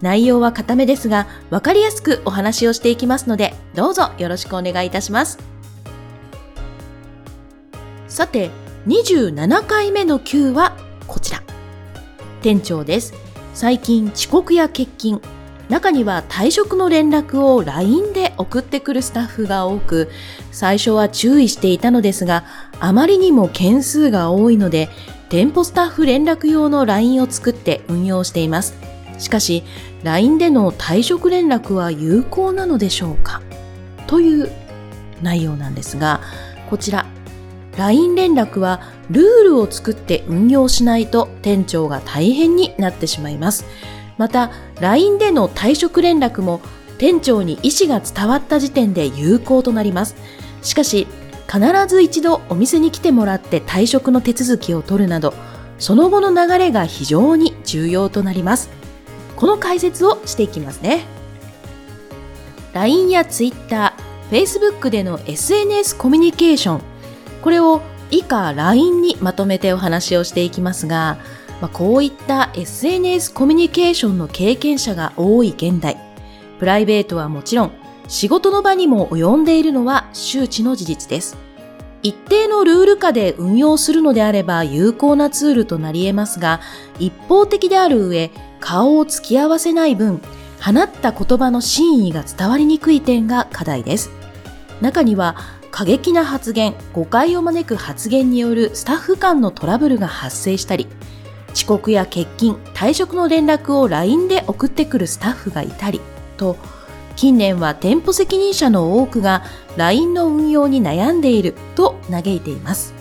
内容は固めですが分かりやすくお話をしていきますのでどうぞよろしくお願いいたします。さて、27回目の Q はこちら。店長です。最近遅刻や欠勤、中には退職の連絡を LINE で送ってくるスタッフが多く、最初は注意していたのですが、あまりにも件数が多いので、店舗スタッフ連絡用の LINE を作って運用しています。しかし、LINE での退職連絡は有効なのでしょうか？という内容なんですが、こちら、LINE 連絡はルールを作って運用しないと店長が大変になってしまいます。また LINE での退職連絡も店長に意思が伝わった時点で有効となります。しかし必ず一度お店に来てもらって退職の手続きを取るなどその後の流れが非常に重要となります。この解説をしていきますね LINE や Twitter、Facebook での SNS コミュニケーションこれを以下 LINE にまとめてお話をしていきますがまあ、こういった SNS コミュニケーションの経験者が多い現代、プライベートはもちろん、仕事の場にも及んでいるのは周知の事実です。一定のルール下で運用するのであれば有効なツールとなり得ますが、一方的である上、顔を突き合わせない分、放った言葉の真意が伝わりにくい点が課題です。中には、過激な発言、誤解を招く発言によるスタッフ間のトラブルが発生したり、遅刻や欠勤、退職の連絡を LINE で送ってくるスタッフがいたり、と、近年は店舗責任者の多くが LINE の運用に悩んでいると嘆いています。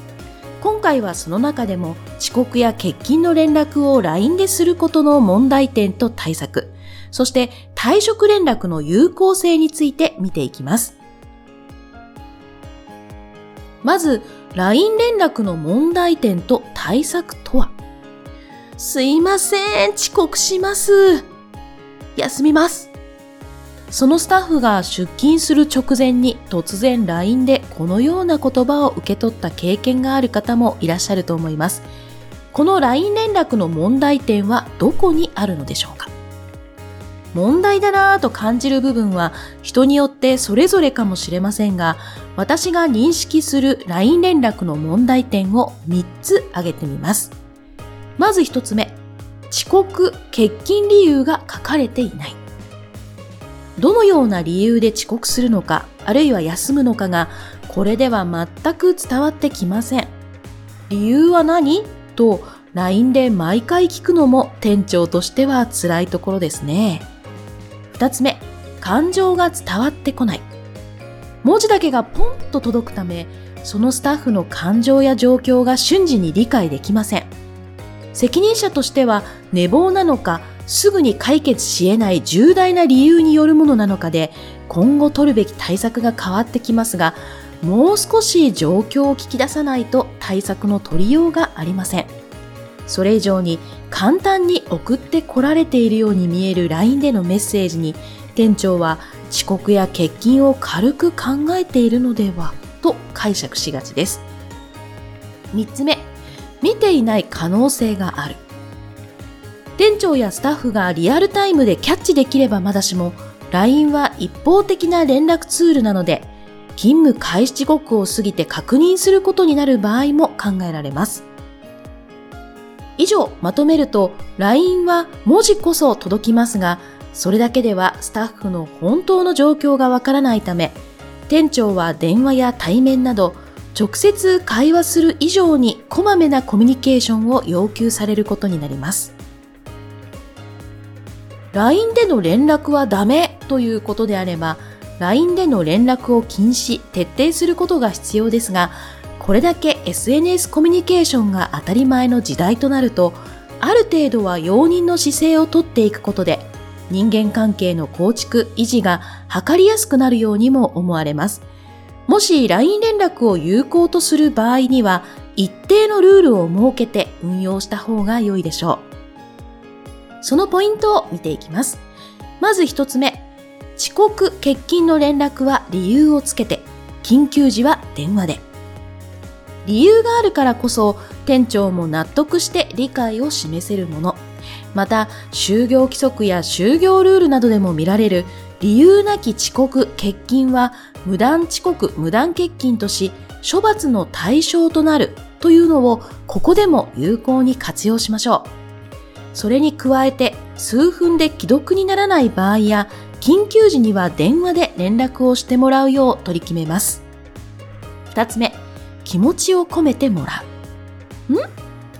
今回はその中でも遅刻や欠勤の連絡を LINE ですることの問題点と対策、そして退職連絡の有効性について見ていきます。まず、LINE 連絡の問題点と対策とは？すいません、遅刻します。休みます。そのスタッフが出勤する直前に突然 LINE でこのような言葉を受け取った経験がある方もいらっしゃると思います。この LINE 連絡の問題点はどこにあるのでしょうか？問題だなぁと感じる部分は人によってそれぞれかもしれませんが、私が認識する LINE 連絡の問題点を3つ挙げてみます。まず一つ目、遅刻、欠勤理由が書かれていない。どのような理由で遅刻するのか、あるいは休むのかが、これでは全く伝わってきません。理由は何？と LINE で毎回聞くのも店長としては辛いところですね。二つ目、感情が伝わってこない。文字だけがポンと届くため、そのスタッフの感情や状況が瞬時に理解できません。責任者としては寝坊なのかすぐに解決し得ない重大な理由によるものなのかで今後取るべき対策が変わってきますがもう少し状況を聞き出さないと対策の取りようがありません。それ以上に簡単に送ってこられているように見える LINE でのメッセージに店長は遅刻や欠勤を軽く考えているのではと解釈しがちです。3つ目見ていない可能性がある。店長やスタッフがリアルタイムでキャッチできればまだしも LINE は一方的な連絡ツールなので勤務開始時刻を過ぎて確認することになる場合も考えられます以上まとめると LINE は文字こそ届きますがそれだけではスタッフの本当の状況がわからないため店長は電話や対面など直接会話する以上にこまめなコミュニケーションを要求されることになります。LINE での連絡はダメということであれば、LINE での連絡を禁止、徹底することが必要ですが、これだけ SNS コミュニケーションが当たり前の時代となると、ある程度は容認の姿勢をとっていくことで、人間関係の構築、維持が図りやすくなるようにも思われます。もし LINE 連絡を有効とする場合には、一定のルールを設けて運用した方が良いでしょう。そのポイントを見ていきます。まず一つ目、遅刻、欠勤の連絡は理由をつけて、緊急時は電話で。理由があるからこそ店長も納得して理解を示せるもの。また、就業規則や就業ルールなどでも見られる理由なき遅刻、欠勤は無断遅刻、無断欠勤とし、処罰の対象となるというのをここでも有効に活用しましょう。それに加えて数分で既読にならない場合や緊急時には電話で連絡をしてもらうよう取り決めます。二つ目、気持ちを込めてもらう。ん？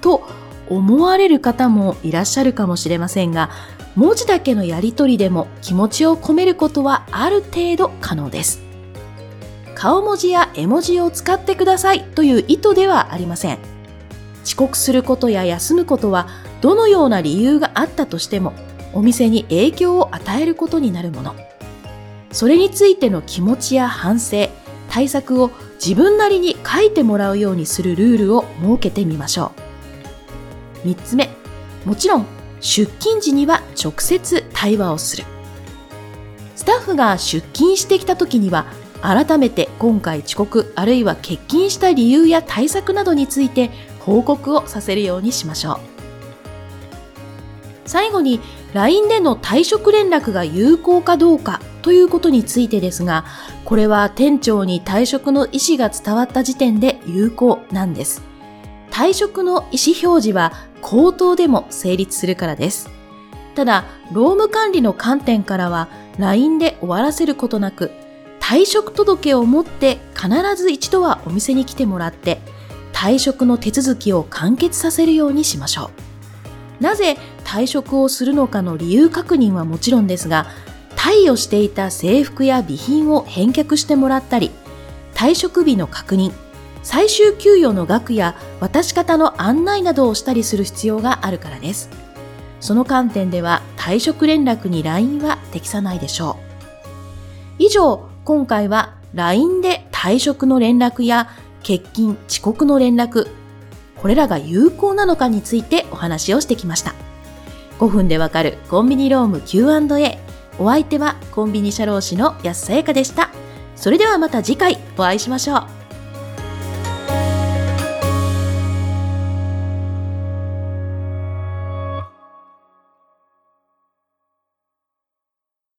と思われる方もいらっしゃるかもしれませんが、文字だけのやりとりでも気持ちを込めることはある程度可能です。顔文字や絵文字を使ってくださいという意図ではありません。遅刻することや休むことはどのような理由があったとしてもお店に影響を与えることになるもの。それについての気持ちや反省、対策を自分なりに書いてもらうようにするルールを設けてみましょう。三つ目、もちろん出勤時には直接対話をする。スタッフが出勤してきた時には改めて今回遅刻あるいは欠勤した理由や対策などについて報告をさせるようにしましょう。最後に LINE での退職連絡が有効かどうかということについてですが、これは店長に退職の意思が伝わった時点で有効なんです。退職の意思表示は口頭でも成立するからです。ただ、労務管理の観点からは LINE で終わらせることなく、退職届を持って必ず一度はお店に来てもらって退職の手続きを完結させるようにしましょう。なぜ退職をするのかの理由確認はもちろんですが、貸与していた制服や備品を返却してもらったり、退職日の確認、最終給与の額や渡し方の案内などをしたりする必要があるからです。その観点では退職連絡に LINE は適さないでしょう。以上、今回は LINE で退職の連絡や欠勤、遅刻の連絡、これらが有効なのかについてお話をしてきました。5分でわかるコンビニローム Q&A。お相手はコンビニ社労士の安さやかでした。それではまた次回お会いしましょう。